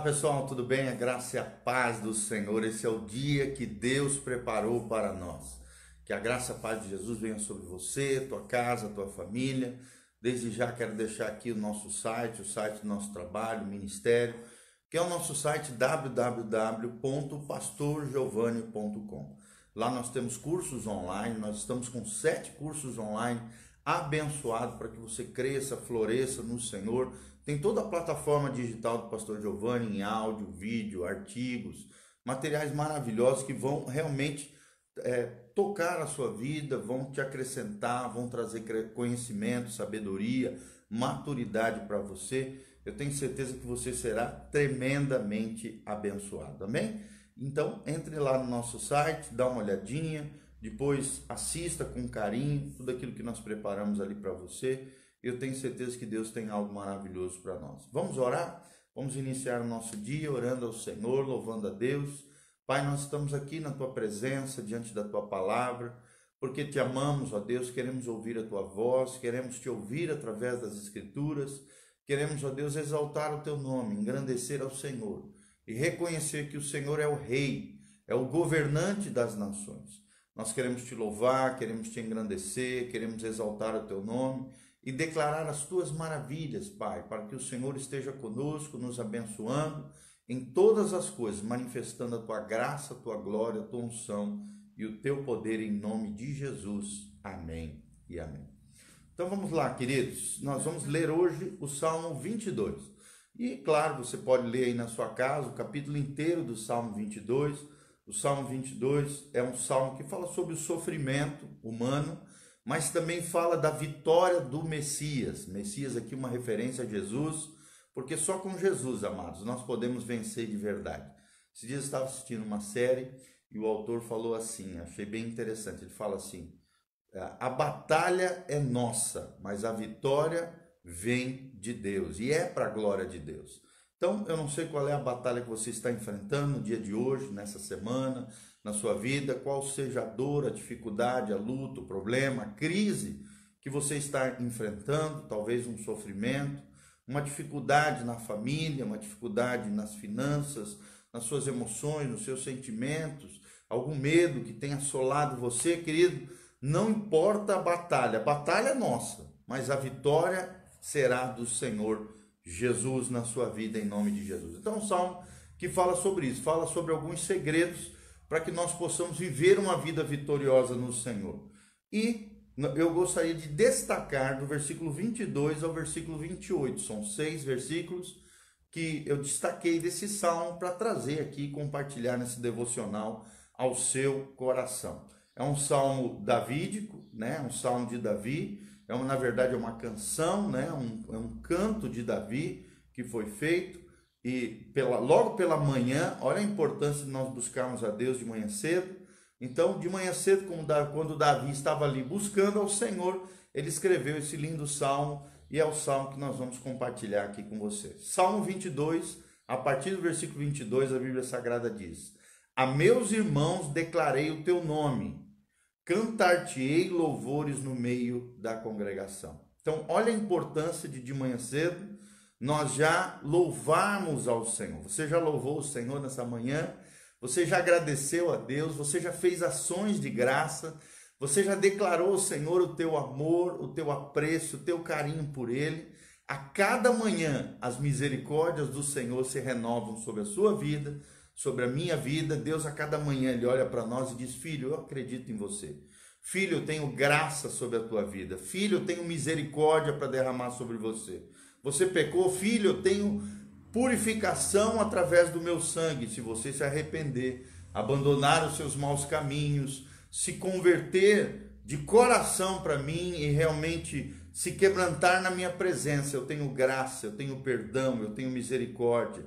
Olá pessoal, tudo bem? A graça e a paz do Senhor. Esse é o dia que Deus preparou para nós. Que a graça e a paz de Jesus venha sobre você, tua casa, tua família. Desde já quero deixar aqui o nosso site, o site do nosso trabalho, ministério, que é o nosso site www.pastorgiovanni.com. Lá nós temos cursos online, nós estamos com sete cursos online abençoados para que você cresça, floresça no Senhor tem toda a plataforma digital do Pastor Giovanni em áudio, vídeo, artigos, materiais maravilhosos que vão realmente é, tocar a sua vida, vão te acrescentar, vão trazer conhecimento, sabedoria, maturidade para você. Eu tenho certeza que você será tremendamente abençoado, amém? Então, entre lá no nosso site, dá uma olhadinha, depois assista com carinho tudo aquilo que nós preparamos ali para você eu tenho certeza que Deus tem algo maravilhoso para nós. Vamos orar? Vamos iniciar o nosso dia orando ao Senhor, louvando a Deus. Pai, nós estamos aqui na tua presença, diante da tua palavra, porque te amamos, ó Deus, queremos ouvir a tua voz, queremos te ouvir através das Escrituras, queremos, ó Deus, exaltar o teu nome, engrandecer ao Senhor e reconhecer que o Senhor é o Rei, é o governante das nações. Nós queremos te louvar, queremos te engrandecer, queremos exaltar o teu nome e declarar as tuas maravilhas, Pai, para que o Senhor esteja conosco, nos abençoando em todas as coisas, manifestando a tua graça, a tua glória, a tua unção e o teu poder em nome de Jesus. Amém e amém. Então vamos lá, queridos. Nós vamos ler hoje o Salmo 22. E claro, você pode ler aí na sua casa o capítulo inteiro do Salmo 22. O Salmo 22 é um salmo que fala sobre o sofrimento humano mas também fala da vitória do Messias. Messias aqui uma referência a Jesus, porque só com Jesus, amados, nós podemos vencer de verdade. Esses dias eu estava assistindo uma série e o autor falou assim, achei bem interessante, ele fala assim, a batalha é nossa, mas a vitória vem de Deus e é para a glória de Deus. Então, eu não sei qual é a batalha que você está enfrentando no dia de hoje, nessa semana, na sua vida, qual seja a dor, a dificuldade, a luta, o problema, a crise que você está enfrentando, talvez um sofrimento, uma dificuldade na família, uma dificuldade nas finanças, nas suas emoções, nos seus sentimentos, algum medo que tenha assolado você, querido, não importa a batalha, a batalha é nossa, mas a vitória será do Senhor Jesus na sua vida, em nome de Jesus. Então, um salmo que fala sobre isso, fala sobre alguns segredos para que nós possamos viver uma vida vitoriosa no Senhor. E eu gostaria de destacar do versículo 22 ao versículo 28, são seis versículos que eu destaquei desse salmo para trazer aqui e compartilhar nesse devocional ao seu coração. É um salmo davídico, né? um salmo de Davi, é uma, na verdade é uma canção, né? um, é um canto de Davi que foi feito e pela, logo pela manhã, olha a importância de nós buscarmos a Deus de manhã cedo. Então, de manhã cedo, quando Davi estava ali buscando ao Senhor, ele escreveu esse lindo salmo e é o salmo que nós vamos compartilhar aqui com você. Salmo 22, a partir do versículo 22, a Bíblia Sagrada diz: A meus irmãos declarei o teu nome, cantar-te-ei louvores no meio da congregação. Então, olha a importância de de manhã cedo nós já louvarmos ao Senhor. Você já louvou o Senhor nessa manhã? Você já agradeceu a Deus? Você já fez ações de graça? Você já declarou ao Senhor o teu amor, o teu apreço, o teu carinho por Ele? A cada manhã as misericórdias do Senhor se renovam sobre a sua vida, sobre a minha vida. Deus a cada manhã ele olha para nós e diz: Filho, eu acredito em você. Filho, eu tenho graça sobre a tua vida. Filho, eu tenho misericórdia para derramar sobre você. Você pecou, filho, eu tenho purificação através do meu sangue. Se você se arrepender, abandonar os seus maus caminhos, se converter de coração para mim e realmente se quebrantar na minha presença, eu tenho graça, eu tenho perdão, eu tenho misericórdia.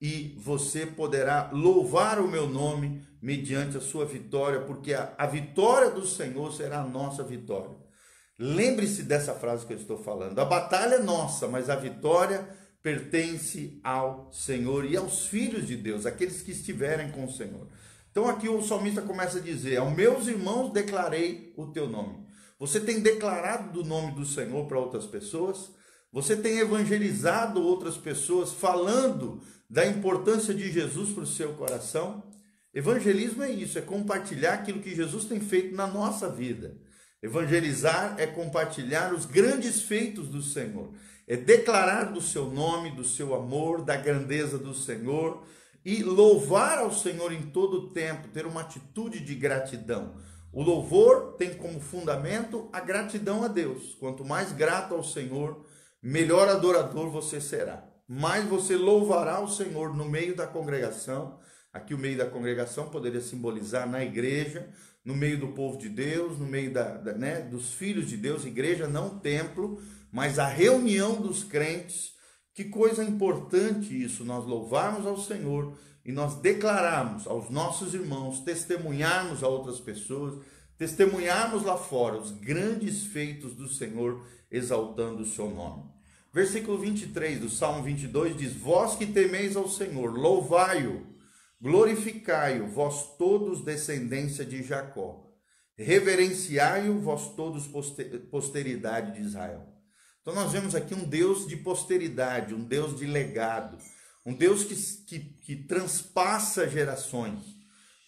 E você poderá louvar o meu nome mediante a sua vitória, porque a, a vitória do Senhor será a nossa vitória. Lembre-se dessa frase que eu estou falando. A batalha é nossa, mas a vitória pertence ao Senhor e aos filhos de Deus, aqueles que estiverem com o Senhor. Então aqui o salmista começa a dizer: Aos meus irmãos declarei o teu nome. Você tem declarado do nome do Senhor para outras pessoas? Você tem evangelizado outras pessoas falando da importância de Jesus para o seu coração? Evangelismo é isso, é compartilhar aquilo que Jesus tem feito na nossa vida. Evangelizar é compartilhar os grandes feitos do Senhor, é declarar do seu nome, do seu amor, da grandeza do Senhor e louvar ao Senhor em todo o tempo, ter uma atitude de gratidão. O louvor tem como fundamento a gratidão a Deus. Quanto mais grato ao Senhor, melhor adorador você será. Mais você louvará o Senhor no meio da congregação. Aqui o meio da congregação poderia simbolizar na igreja, no meio do povo de Deus, no meio da, da né, dos filhos de Deus, igreja não templo, mas a reunião dos crentes. Que coisa importante isso, nós louvarmos ao Senhor e nós declararmos aos nossos irmãos, testemunharmos a outras pessoas, testemunharmos lá fora os grandes feitos do Senhor, exaltando o seu nome. Versículo 23 do Salmo 22 diz: Vós que temeis ao Senhor, louvai-o, glorificai-o, vós todos descendência de Jacó, reverenciai-o, vós todos posteridade de Israel. Então nós vemos aqui um Deus de posteridade, um Deus de legado, um Deus que, que, que transpassa gerações.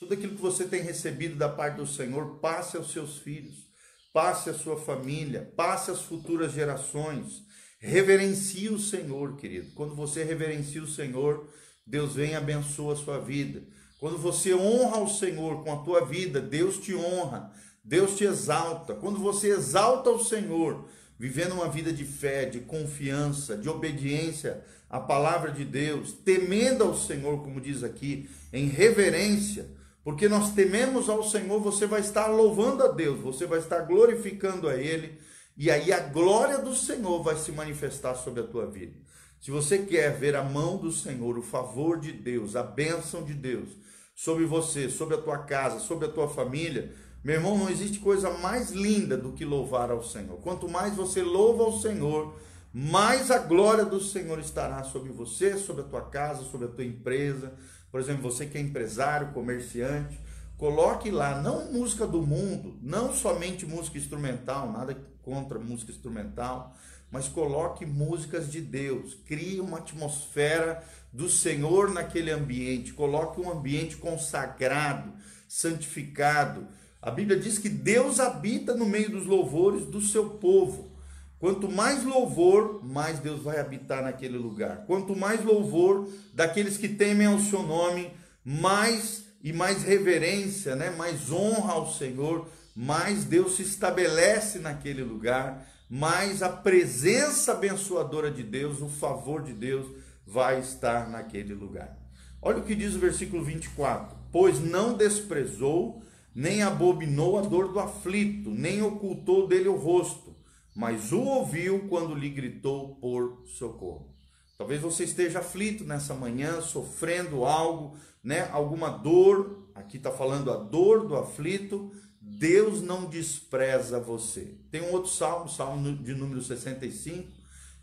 Tudo aquilo que você tem recebido da parte do Senhor, passe aos seus filhos, passe à sua família, passe às futuras gerações. Reverencie o Senhor, querido. Quando você reverencia o Senhor, Deus vem e abençoa a sua vida. Quando você honra o Senhor com a tua vida, Deus te honra, Deus te exalta. Quando você exalta o Senhor, vivendo uma vida de fé, de confiança, de obediência à palavra de Deus, temendo ao Senhor, como diz aqui, em reverência, porque nós tememos ao Senhor, você vai estar louvando a Deus, você vai estar glorificando a Ele, e aí a glória do Senhor vai se manifestar sobre a tua vida. Se você quer ver a mão do Senhor, o favor de Deus, a bênção de Deus sobre você, sobre a tua casa, sobre a tua família, meu irmão, não existe coisa mais linda do que louvar ao Senhor. Quanto mais você louva ao Senhor, mais a glória do Senhor estará sobre você, sobre a tua casa, sobre a tua empresa. Por exemplo, você que é empresário, comerciante, Coloque lá, não música do mundo, não somente música instrumental, nada contra música instrumental, mas coloque músicas de Deus. Crie uma atmosfera do Senhor naquele ambiente. Coloque um ambiente consagrado, santificado. A Bíblia diz que Deus habita no meio dos louvores do seu povo. Quanto mais louvor, mais Deus vai habitar naquele lugar. Quanto mais louvor daqueles que temem ao seu nome, mais e mais reverência, né? mais honra ao Senhor, mais Deus se estabelece naquele lugar, mais a presença abençoadora de Deus, o favor de Deus vai estar naquele lugar. Olha o que diz o versículo 24: Pois não desprezou, nem abominou a dor do aflito, nem ocultou dele o rosto, mas o ouviu quando lhe gritou por socorro. Talvez você esteja aflito nessa manhã, sofrendo algo, né? Alguma dor. Aqui está falando a dor do aflito. Deus não despreza você. Tem um outro salmo, salmo de número 65.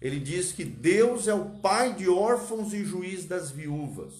Ele diz que Deus é o pai de órfãos e juiz das viúvas.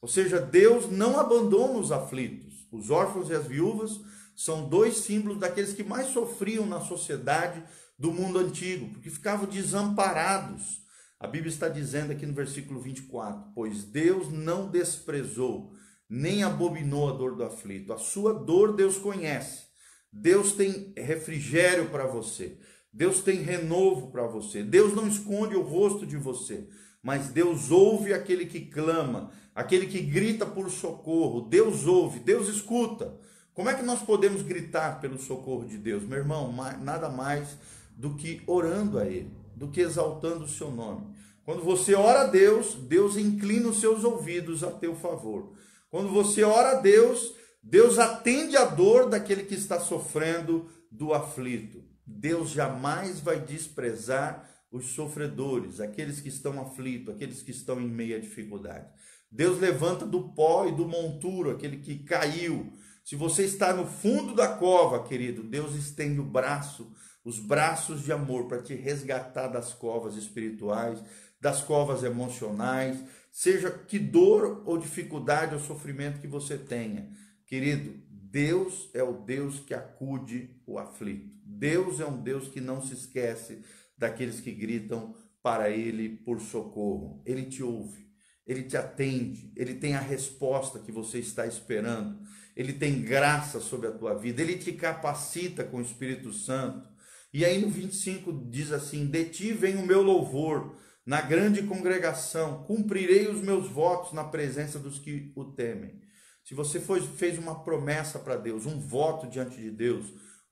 Ou seja, Deus não abandona os aflitos. Os órfãos e as viúvas são dois símbolos daqueles que mais sofriam na sociedade do mundo antigo, porque ficavam desamparados a Bíblia está dizendo aqui no versículo 24: Pois Deus não desprezou, nem abominou a dor do aflito. A sua dor Deus conhece. Deus tem refrigério para você. Deus tem renovo para você. Deus não esconde o rosto de você, mas Deus ouve aquele que clama, aquele que grita por socorro. Deus ouve, Deus escuta. Como é que nós podemos gritar pelo socorro de Deus? Meu irmão, nada mais do que orando a Ele do que exaltando o seu nome. Quando você ora a Deus, Deus inclina os seus ouvidos a teu favor. Quando você ora a Deus, Deus atende a dor daquele que está sofrendo do aflito. Deus jamais vai desprezar os sofredores, aqueles que estão aflitos, aqueles que estão em meia dificuldade. Deus levanta do pó e do monturo aquele que caiu. Se você está no fundo da cova, querido, Deus estende o braço os braços de amor para te resgatar das covas espirituais, das covas emocionais, seja que dor ou dificuldade ou sofrimento que você tenha. Querido, Deus é o Deus que acude o aflito. Deus é um Deus que não se esquece daqueles que gritam para ele por socorro. Ele te ouve, ele te atende, ele tem a resposta que você está esperando. Ele tem graça sobre a tua vida, ele te capacita com o Espírito Santo. E aí no 25 diz assim: De ti vem o meu louvor na grande congregação, cumprirei os meus votos na presença dos que o temem. Se você foi, fez uma promessa para Deus, um voto diante de Deus,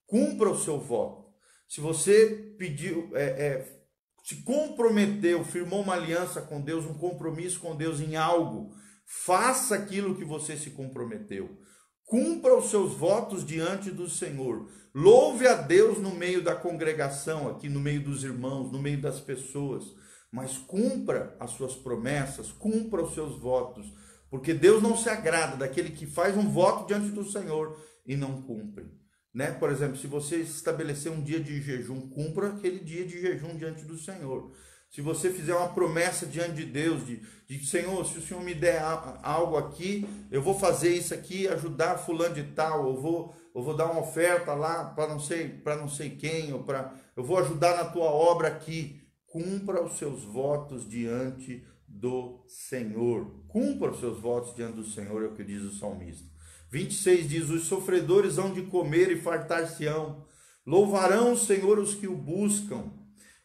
cumpra o seu voto. Se você pediu, é, é, se comprometeu, firmou uma aliança com Deus, um compromisso com Deus em algo, faça aquilo que você se comprometeu. Cumpra os seus votos diante do Senhor. Louve a Deus no meio da congregação, aqui no meio dos irmãos, no meio das pessoas mas cumpra as suas promessas, cumpra os seus votos, porque Deus não se agrada daquele que faz um voto diante do Senhor e não cumpre. Né? Por exemplo, se você estabelecer um dia de jejum, cumpra aquele dia de jejum diante do Senhor. Se você fizer uma promessa diante de Deus, de, de Senhor, se o Senhor me der algo aqui, eu vou fazer isso aqui, ajudar fulano de tal, eu vou, eu vou dar uma oferta lá para não sei, para não sei quem, ou para eu vou ajudar na tua obra aqui cumpra os seus votos diante do Senhor. Cumpra os seus votos diante do Senhor, é o que diz o salmista. 26 diz: Os sofredores hão de comer e fartar-se-ão, louvarão o Senhor os que o buscam.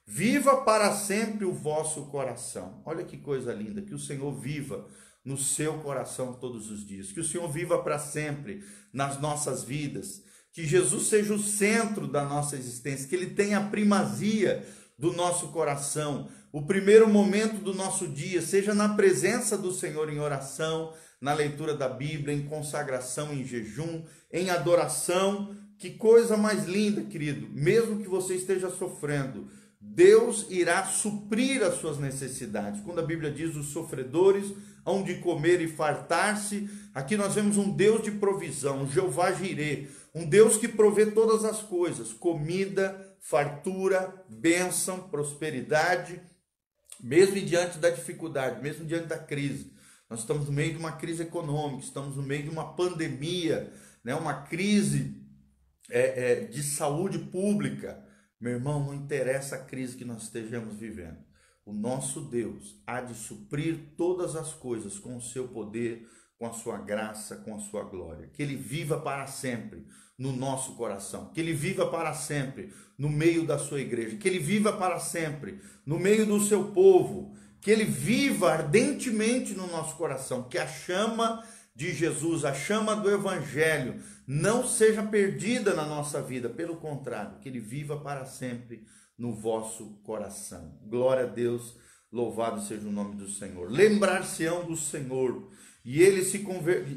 Viva para sempre o vosso coração. Olha que coisa linda, que o Senhor viva no seu coração todos os dias, que o Senhor viva para sempre nas nossas vidas, que Jesus seja o centro da nossa existência, que ele tenha primazia do nosso coração, o primeiro momento do nosso dia, seja na presença do Senhor em oração, na leitura da Bíblia, em consagração, em jejum, em adoração. Que coisa mais linda, querido. Mesmo que você esteja sofrendo, Deus irá suprir as suas necessidades. Quando a Bíblia diz os sofredores hão de comer e fartar-se, aqui nós vemos um Deus de provisão, Jeová Jireh, um Deus que provê todas as coisas, comida, fartura, bênção, prosperidade, mesmo diante da dificuldade, mesmo diante da crise. Nós estamos no meio de uma crise econômica, estamos no meio de uma pandemia, né, uma crise é, é, de saúde pública. Meu irmão, não interessa a crise que nós estejamos vivendo. O nosso Deus há de suprir todas as coisas com o seu poder, com a sua graça, com a sua glória. Que ele viva para sempre no nosso coração, que ele viva para sempre no meio da sua igreja, que ele viva para sempre no meio do seu povo, que ele viva ardentemente no nosso coração, que a chama de Jesus, a chama do evangelho não seja perdida na nossa vida, pelo contrário, que ele viva para sempre no vosso coração. Glória a Deus, louvado seja o nome do Senhor. Lembrar-se-ão do Senhor, e ele se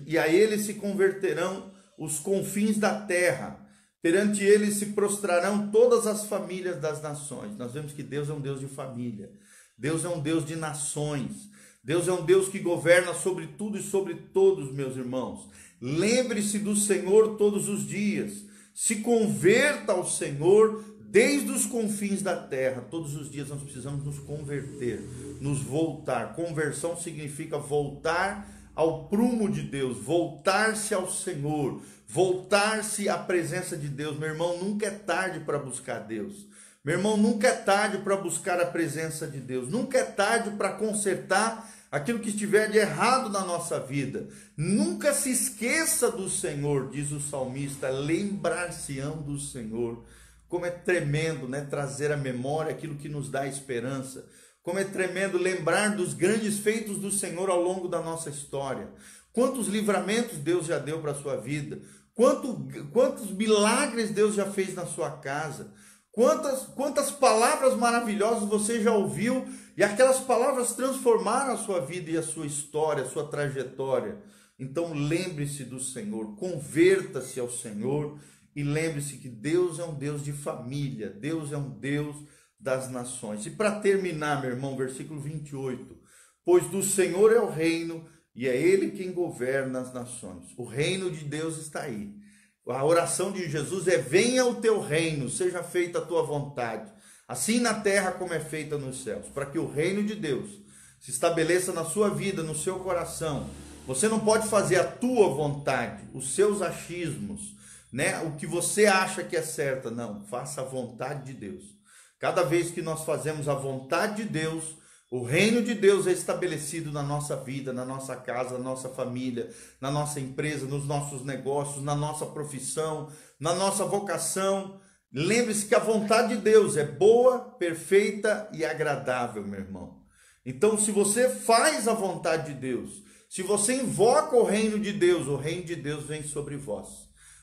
e a ele se converterão os confins da terra. Perante ele se prostrarão todas as famílias das nações. Nós vemos que Deus é um Deus de família. Deus é um Deus de nações. Deus é um Deus que governa sobre tudo e sobre todos, meus irmãos. Lembre-se do Senhor todos os dias. Se converta ao Senhor desde os confins da terra. Todos os dias nós precisamos nos converter, nos voltar. Conversão significa voltar ao prumo de Deus, voltar-se ao Senhor, voltar-se à presença de Deus. Meu irmão, nunca é tarde para buscar Deus. Meu irmão, nunca é tarde para buscar a presença de Deus. Nunca é tarde para consertar aquilo que estiver de errado na nossa vida. Nunca se esqueça do Senhor, diz o salmista, lembrar-se-ão do Senhor. Como é tremendo, né, trazer à memória aquilo que nos dá esperança. Como é tremendo lembrar dos grandes feitos do Senhor ao longo da nossa história. Quantos livramentos Deus já deu para a sua vida. Quanto, quantos milagres Deus já fez na sua casa. Quantas, quantas palavras maravilhosas você já ouviu e aquelas palavras transformaram a sua vida e a sua história, a sua trajetória. Então lembre-se do Senhor, converta-se ao Senhor e lembre-se que Deus é um Deus de família, Deus é um Deus das nações. E para terminar, meu irmão, versículo 28. Pois do Senhor é o reino e é ele quem governa as nações. O reino de Deus está aí. A oração de Jesus é: venha o teu reino, seja feita a tua vontade, assim na terra como é feita nos céus, para que o reino de Deus se estabeleça na sua vida, no seu coração. Você não pode fazer a tua vontade, os seus achismos, né? O que você acha que é certo, não, faça a vontade de Deus. Cada vez que nós fazemos a vontade de Deus, o reino de Deus é estabelecido na nossa vida, na nossa casa, na nossa família, na nossa empresa, nos nossos negócios, na nossa profissão, na nossa vocação. Lembre-se que a vontade de Deus é boa, perfeita e agradável, meu irmão. Então, se você faz a vontade de Deus, se você invoca o reino de Deus, o reino de Deus vem sobre vós.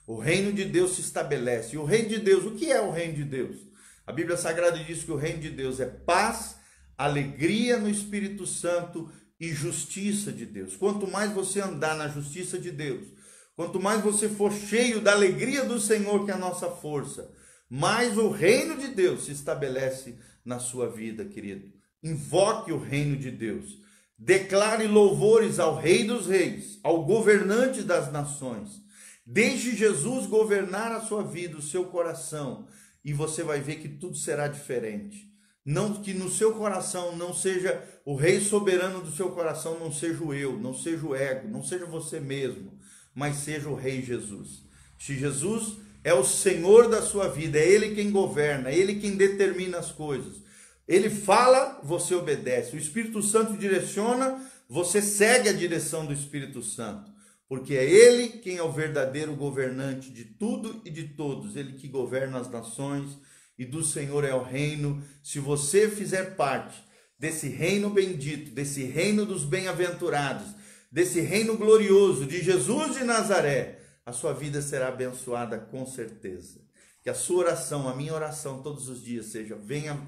O reino de Deus se estabelece. E o reino de Deus, o que é o reino de Deus? A Bíblia Sagrada diz que o reino de Deus é paz, alegria no Espírito Santo e justiça de Deus. Quanto mais você andar na justiça de Deus, quanto mais você for cheio da alegria do Senhor, que é a nossa força, mais o reino de Deus se estabelece na sua vida, querido. Invoque o reino de Deus. Declare louvores ao Rei dos Reis, ao governante das nações. Deixe Jesus governar a sua vida, o seu coração, e você vai ver que tudo será diferente. Não que no seu coração não seja o rei soberano do seu coração, não seja o eu, não seja o ego, não seja você mesmo, mas seja o rei Jesus. Se Jesus é o Senhor da sua vida, é ele quem governa, é ele quem determina as coisas. Ele fala, você obedece. O Espírito Santo direciona, você segue a direção do Espírito Santo. Porque é Ele quem é o verdadeiro governante de tudo e de todos. Ele que governa as nações e do Senhor é o reino. Se você fizer parte desse reino bendito, desse reino dos bem-aventurados, desse reino glorioso de Jesus de Nazaré, a sua vida será abençoada com certeza. Que a sua oração, a minha oração todos os dias seja: venha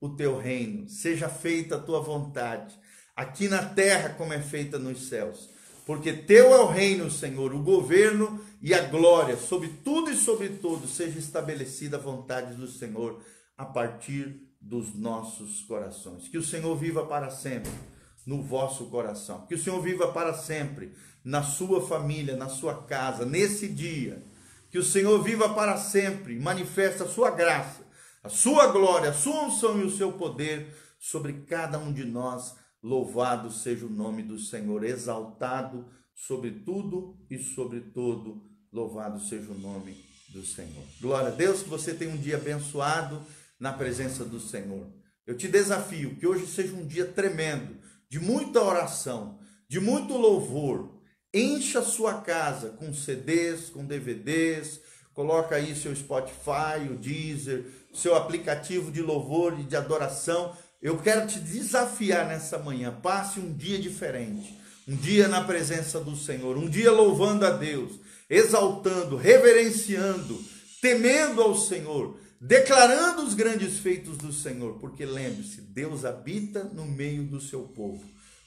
o teu reino, seja feita a tua vontade, aqui na terra como é feita nos céus. Porque teu é o reino, Senhor, o governo e a glória, sobre tudo e sobre todos, seja estabelecida a vontade do Senhor a partir dos nossos corações. Que o Senhor viva para sempre no vosso coração. Que o Senhor viva para sempre na sua família, na sua casa, nesse dia. Que o Senhor viva para sempre, manifesta a sua graça a sua glória, a sua unção e o seu poder sobre cada um de nós. Louvado seja o nome do Senhor, exaltado sobre tudo e sobre todo. Louvado seja o nome do Senhor. Glória a Deus, que você tenha um dia abençoado na presença do Senhor. Eu te desafio que hoje seja um dia tremendo, de muita oração, de muito louvor. Encha sua casa com CDs, com DVDs, coloca aí seu Spotify, o Deezer, seu aplicativo de louvor e de adoração. Eu quero te desafiar nessa manhã. Passe um dia diferente, um dia na presença do Senhor, um dia louvando a Deus, exaltando, reverenciando, temendo ao Senhor, declarando os grandes feitos do Senhor, porque lembre-se, Deus habita no meio do seu povo.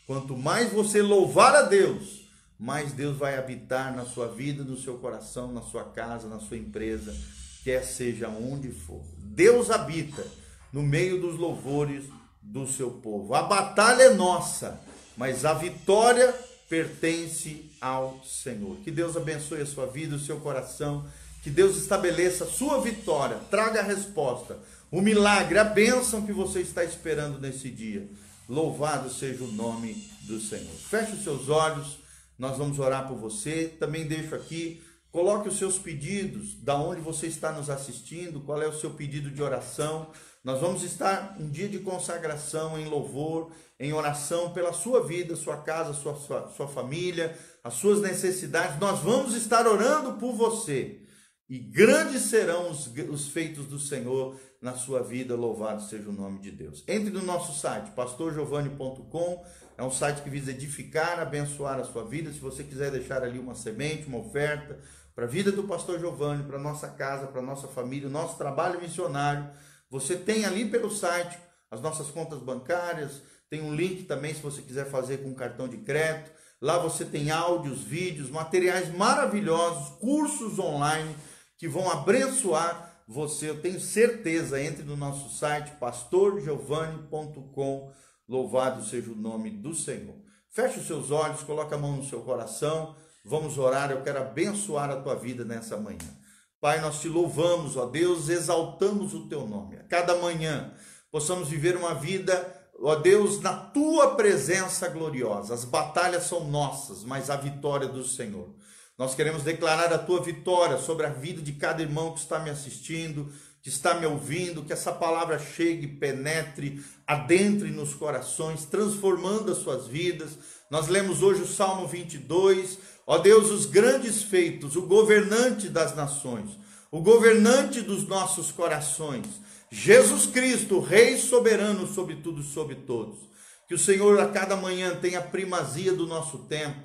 Quanto mais você louvar a Deus, mais Deus vai habitar na sua vida, no seu coração, na sua casa, na sua empresa, quer seja onde for. Deus habita no meio dos louvores do seu povo. A batalha é nossa, mas a vitória pertence ao Senhor. Que Deus abençoe a sua vida, o seu coração. Que Deus estabeleça a sua vitória, traga a resposta, o milagre, a bênção que você está esperando nesse dia. Louvado seja o nome do Senhor. Feche os seus olhos, nós vamos orar por você. Também deixo aqui Coloque os seus pedidos, da onde você está nos assistindo, qual é o seu pedido de oração. Nós vamos estar um dia de consagração em louvor, em oração pela sua vida, sua casa, sua, sua, sua família, as suas necessidades. Nós vamos estar orando por você. E grandes serão os, os feitos do Senhor na sua vida, louvado seja o nome de Deus. Entre no nosso site, pastorgiovanni.com, é um site que visa edificar, abençoar a sua vida. Se você quiser deixar ali uma semente, uma oferta, para a vida do pastor Giovanni, para nossa casa, para nossa família, nosso trabalho missionário. Você tem ali pelo site as nossas contas bancárias, tem um link também se você quiser fazer com cartão de crédito. Lá você tem áudios, vídeos, materiais maravilhosos, cursos online que vão abençoar você. Eu tenho certeza, entre no nosso site pastorgiovanni.com. Louvado seja o nome do Senhor. Feche os seus olhos, coloque a mão no seu coração. Vamos orar, eu quero abençoar a tua vida nessa manhã. Pai, nós te louvamos, ó Deus, exaltamos o teu nome. A cada manhã possamos viver uma vida, ó Deus, na tua presença gloriosa. As batalhas são nossas, mas a vitória do Senhor. Nós queremos declarar a tua vitória sobre a vida de cada irmão que está me assistindo, que está me ouvindo, que essa palavra chegue, penetre, adentre nos corações, transformando as suas vidas. Nós lemos hoje o Salmo 22. Ó Deus, os grandes feitos, o governante das nações, o governante dos nossos corações, Jesus Cristo, Rei soberano sobre tudo e sobre todos. Que o Senhor a cada manhã tenha a primazia do nosso tempo,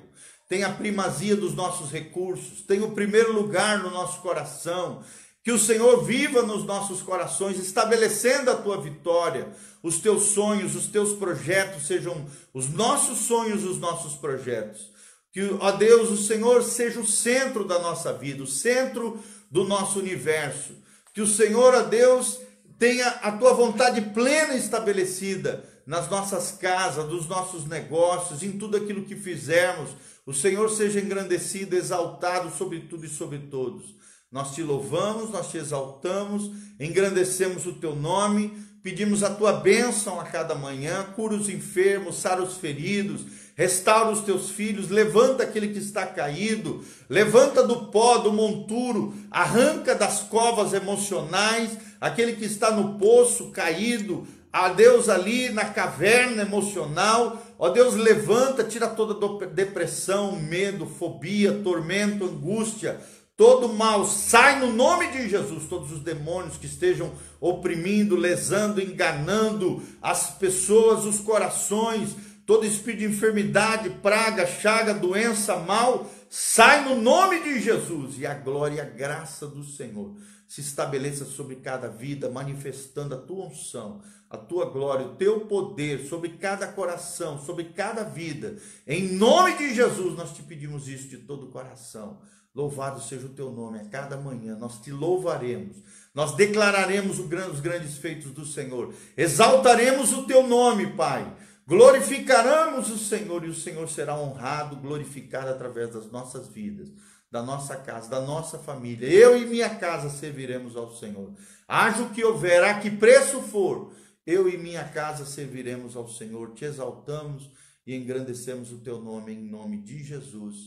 tenha a primazia dos nossos recursos, tenha o primeiro lugar no nosso coração, que o Senhor viva nos nossos corações, estabelecendo a tua vitória, os teus sonhos, os teus projetos sejam os nossos sonhos, os nossos projetos. Que, ó Deus, o Senhor seja o centro da nossa vida, o centro do nosso universo. Que o Senhor, ó Deus, tenha a tua vontade plena estabelecida nas nossas casas, nos nossos negócios, em tudo aquilo que fizermos. O Senhor seja engrandecido, exaltado sobre tudo e sobre todos. Nós te louvamos, nós te exaltamos, engrandecemos o teu nome, pedimos a tua bênção a cada manhã, cura os enfermos, sara os feridos, restaura os teus filhos, levanta aquele que está caído, levanta do pó, do monturo, arranca das covas emocionais aquele que está no poço caído, a Deus ali na caverna emocional, ó Deus, levanta, tira toda depressão, medo, fobia, tormento, angústia, todo mal, sai no nome de Jesus, todos os demônios que estejam oprimindo, lesando, enganando as pessoas, os corações, todo espírito de enfermidade, praga, chaga, doença, mal, sai no nome de Jesus e a glória e a graça do Senhor se estabeleça sobre cada vida, manifestando a tua unção, a tua glória, o teu poder sobre cada coração, sobre cada vida. Em nome de Jesus, nós te pedimos isso de todo o coração. Louvado seja o teu nome a cada manhã, nós te louvaremos, nós declararemos os grandes feitos do Senhor, exaltaremos o teu nome, Pai, glorificaremos o Senhor e o Senhor será honrado, glorificado através das nossas vidas, da nossa casa, da nossa família. Eu e minha casa serviremos ao Senhor. Haja o que houver, a que preço for, eu e minha casa serviremos ao Senhor, te exaltamos e engrandecemos o teu nome em nome de Jesus.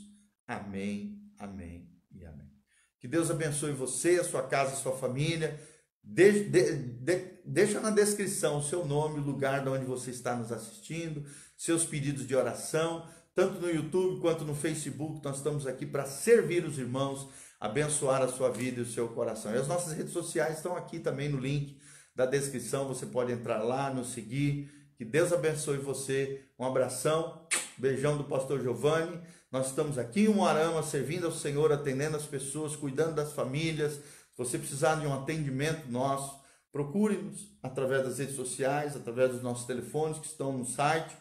Amém. Amém e amém. Que Deus abençoe você, a sua casa, a sua família. De, de, de, deixa na descrição o seu nome, o lugar de onde você está nos assistindo, seus pedidos de oração, tanto no YouTube quanto no Facebook. Nós estamos aqui para servir os irmãos, abençoar a sua vida e o seu coração. E as nossas redes sociais estão aqui também no link da descrição. Você pode entrar lá, nos seguir. Que Deus abençoe você. Um abração, beijão do pastor Giovanni. Nós estamos aqui em Moarama servindo ao Senhor, atendendo as pessoas, cuidando das famílias. Se você precisar de um atendimento nosso, procure-nos através das redes sociais, através dos nossos telefones que estão no site.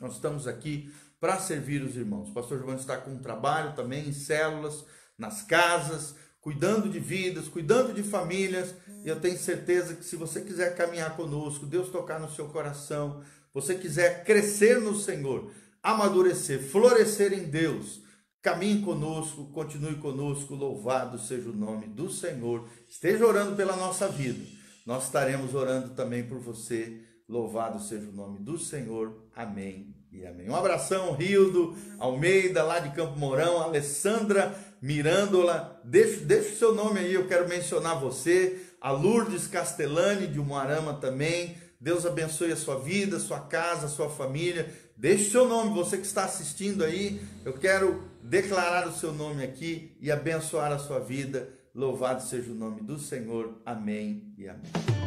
Nós estamos aqui para servir os irmãos. O pastor Giovanni está com um trabalho também em células, nas casas, cuidando de vidas, cuidando de famílias. E eu tenho certeza que se você quiser caminhar conosco, Deus tocar no seu coração, você quiser crescer no Senhor, amadurecer, florescer em Deus. Caminhe conosco, continue conosco, louvado seja o nome do Senhor. Esteja orando pela nossa vida. Nós estaremos orando também por você. Louvado seja o nome do Senhor. Amém e amém. Um abração, Rildo Almeida, lá de Campo Mourão, Alessandra Mirandola. Deixa, deixa o seu nome aí, eu quero mencionar você. A Lourdes Castellani, de Umuarama também. Deus abençoe a sua vida, sua casa, sua família. Deixe seu nome, você que está assistindo aí. Eu quero declarar o seu nome aqui e abençoar a sua vida. Louvado seja o nome do Senhor. Amém e amém.